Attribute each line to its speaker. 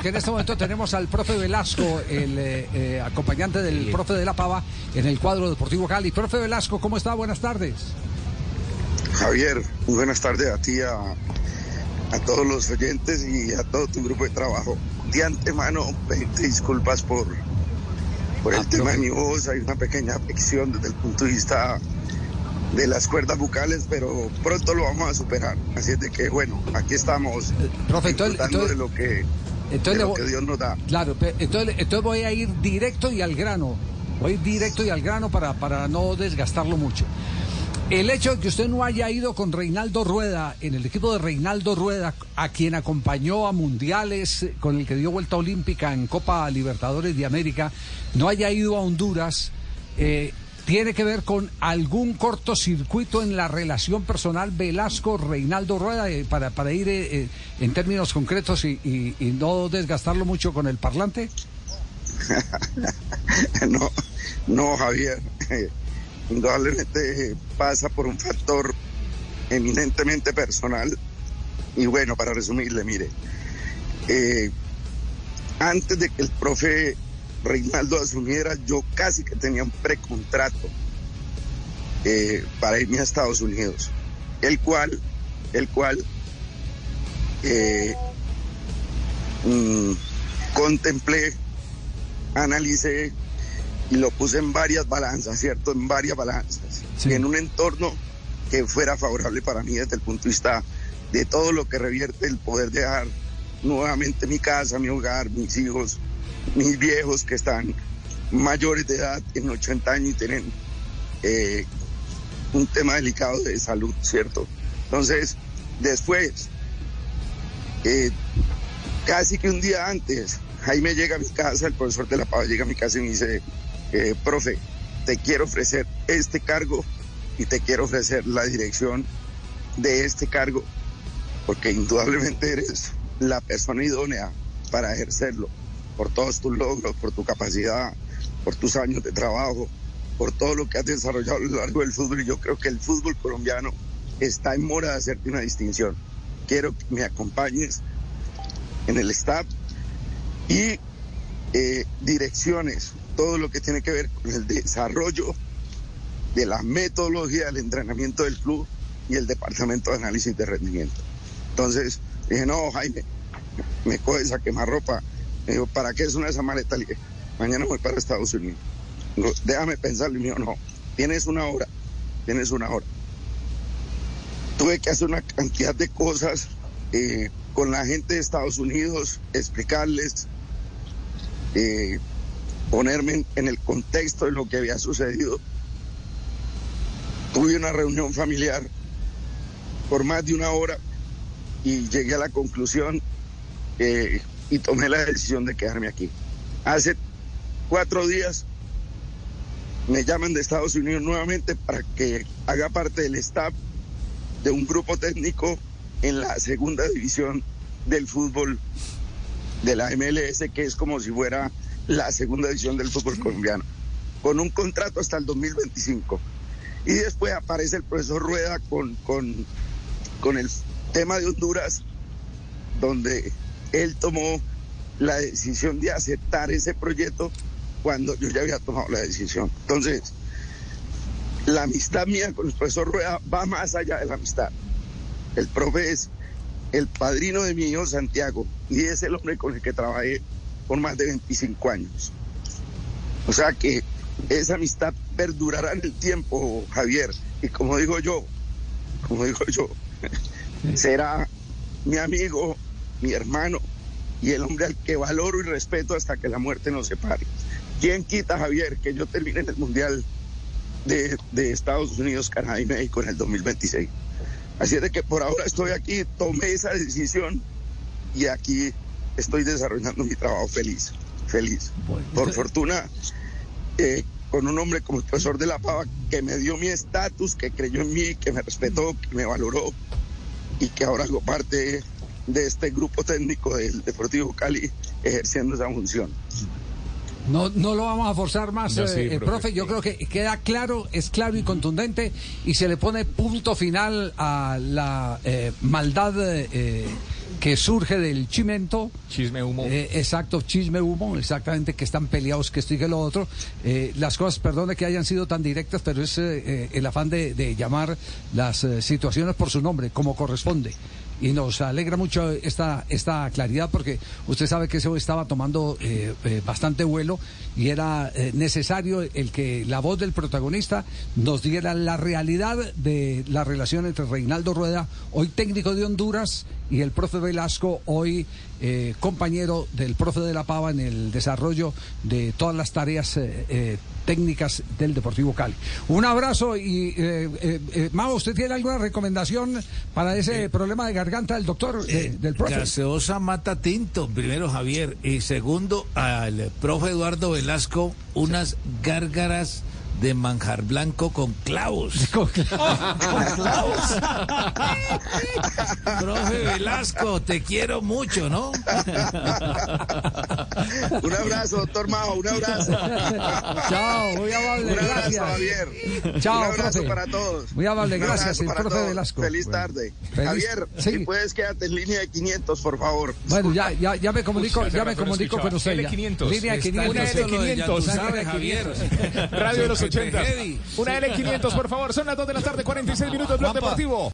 Speaker 1: porque en este momento tenemos al profe Velasco, el eh, eh, acompañante del profe de la Pava, en el cuadro deportivo Cali. Profe Velasco, ¿cómo está? Buenas tardes.
Speaker 2: Javier, muy buenas tardes a ti, a, a todos los oyentes y a todo tu grupo de trabajo. De antemano, pedirte disculpas por, por el tema de mi voz. Hay una pequeña afección desde el punto de vista de las cuerdas bucales, pero pronto lo vamos a superar. Así es de que, bueno, aquí estamos.
Speaker 1: profe, entonces,
Speaker 2: de lo que,
Speaker 1: entonces
Speaker 2: que Dios nos da.
Speaker 1: Claro, entonces, entonces voy a ir directo y al grano. Voy a ir directo y al grano para, para no desgastarlo mucho. El hecho de que usted no haya ido con Reinaldo Rueda, en el equipo de Reinaldo Rueda, a quien acompañó a mundiales, con el que dio vuelta olímpica en Copa Libertadores de América, no haya ido a Honduras, eh, tiene que ver con algún cortocircuito en la relación personal Velasco-Reinaldo Rueda, eh, para, para ir eh, en términos concretos y, no desgastarlo mucho con el parlante?
Speaker 2: no, no, Javier indudablemente pasa por un factor eminentemente personal. Y bueno, para resumirle, mire, eh, antes de que el profe Reinaldo asumiera, yo casi que tenía un precontrato eh, para irme a Estados Unidos, el cual, el cual eh, mm, contemplé, analicé y lo puse en varias balanzas, ¿cierto? En varias balanzas. Y en un entorno que fuera favorable para mí desde el punto de vista de todo lo que revierte el poder dejar nuevamente mi casa, mi hogar, mis hijos, mis viejos que están mayores de edad, en 80 años y tienen eh, un tema delicado de salud, ¿cierto? Entonces, después, eh, casi que un día antes, ahí me llega a mi casa, el profesor de la Paz llega a mi casa y me dice, eh, profe, te quiero ofrecer este cargo y te quiero ofrecer la dirección de este cargo, porque indudablemente eres la persona idónea para ejercerlo, por todos tus logros, por tu capacidad, por tus años de trabajo, por todo lo que has desarrollado a lo largo del fútbol. Y yo creo que el fútbol colombiano está en mora de hacerte una distinción. Quiero que me acompañes en el staff y eh, direcciones todo lo que tiene que ver con el desarrollo de la metodología del entrenamiento del club y el departamento de análisis de rendimiento. Entonces dije, no, Jaime, me coges a quemar ropa. Me ¿para qué es una de esas maletas? Mañana voy para Estados Unidos. déjame pensarlo. Y me dijo, no, tienes una hora, tienes una hora. Tuve que hacer una cantidad de cosas eh, con la gente de Estados Unidos, explicarles eh, ponerme en, el contexto de lo que había sucedido. Tuve una reunión familiar por más de una hora y llegué a la conclusión y tomé la decisión de quedarme aquí. Hace cuatro días me llaman de Estados Unidos nuevamente para que haga parte del staff de un grupo técnico en la segunda división del fútbol de la MLS, que es como si fuera la segunda edición del fútbol colombiano, con un contrato hasta el 2025. Y después aparece el profesor Rueda con, con, con el tema de Honduras, donde él tomó la decisión de aceptar ese proyecto cuando yo ya había tomado la decisión. Entonces, la amistad mía con el profesor Rueda va más allá de la amistad. El profe es el padrino de mi hijo Santiago y es el hombre con el que trabajé por más de 25 años. O sea que esa amistad perdurará en el tiempo, Javier. Y como digo yo, como digo yo, será mi amigo, mi hermano y el hombre al que valoro y respeto hasta que la muerte nos separe. ¿Quién quita, Javier, que yo termine en el Mundial de, de Estados Unidos, Canadá y México en el 2026? Así es de que por ahora estoy aquí, tomé esa decisión y aquí estoy desarrollando mi trabajo feliz, feliz. Por fortuna, eh, con un hombre como el profesor de la Pava, que me dio mi estatus, que creyó en mí, que me respetó, que me valoró y que ahora hago parte de este grupo técnico del Deportivo Cali ejerciendo esa función.
Speaker 1: No, no lo vamos a forzar más, eh, eh, profe, Yo creo que queda claro, es claro y contundente y se le pone punto final a la maldad que surge del chimento.
Speaker 3: Chisme humo.
Speaker 1: Eh, exacto, chisme humo, exactamente, que están peleados, que esto y que lo otro. Eh, las cosas, perdone que hayan sido tan directas, pero es eh, el afán de, de llamar las situaciones por su nombre, como corresponde y nos alegra mucho esta, esta claridad porque usted sabe que eso estaba tomando eh, eh, bastante vuelo y era eh, necesario el que la voz del protagonista nos diera la realidad de la relación entre Reinaldo Rueda, hoy técnico de Honduras, y el profe Velasco, hoy compañero del profe de la Pava en el desarrollo de todas las tareas técnicas del Deportivo Cali. Un abrazo y, Mao, ¿usted tiene alguna recomendación para ese problema de garganta del doctor, del profe?
Speaker 4: Gaseosa mata tinto, primero Javier, y segundo al profe Eduardo Velasco unas gárgaras de manjar blanco con clavos.
Speaker 1: Con clavos.
Speaker 4: Profe Velasco, te quiero mucho, ¿no?
Speaker 2: Un abrazo, doctor Mao, un abrazo.
Speaker 1: Chao, muy amable,
Speaker 2: un abrazo,
Speaker 1: gracias.
Speaker 2: Javier.
Speaker 1: Chao,
Speaker 2: un abrazo
Speaker 1: profe.
Speaker 2: para todos.
Speaker 1: Muy amable,
Speaker 2: Un
Speaker 1: gracias, el
Speaker 2: para
Speaker 1: profe
Speaker 2: todos.
Speaker 1: Velasco.
Speaker 2: Feliz
Speaker 1: Bueno.
Speaker 2: tarde.
Speaker 1: Feliz-
Speaker 2: Javier,
Speaker 1: sí.
Speaker 2: si puedes quédate en línea de 500, por favor.
Speaker 1: Bueno, ya, ya, ya me comunico,
Speaker 3: Uy,
Speaker 1: ya me comunico con usted. ya.
Speaker 3: L500.
Speaker 1: Línea
Speaker 3: Está
Speaker 1: 500.
Speaker 3: Una
Speaker 1: sí.
Speaker 3: L500.
Speaker 4: Ya tú
Speaker 3: ¿sabe,
Speaker 4: sabes, Javier.
Speaker 3: Radio de los 80.
Speaker 4: Heavy.
Speaker 3: Una L500, por favor. Son las 2 de la tarde, 46 minutos, Blog. Deportivo.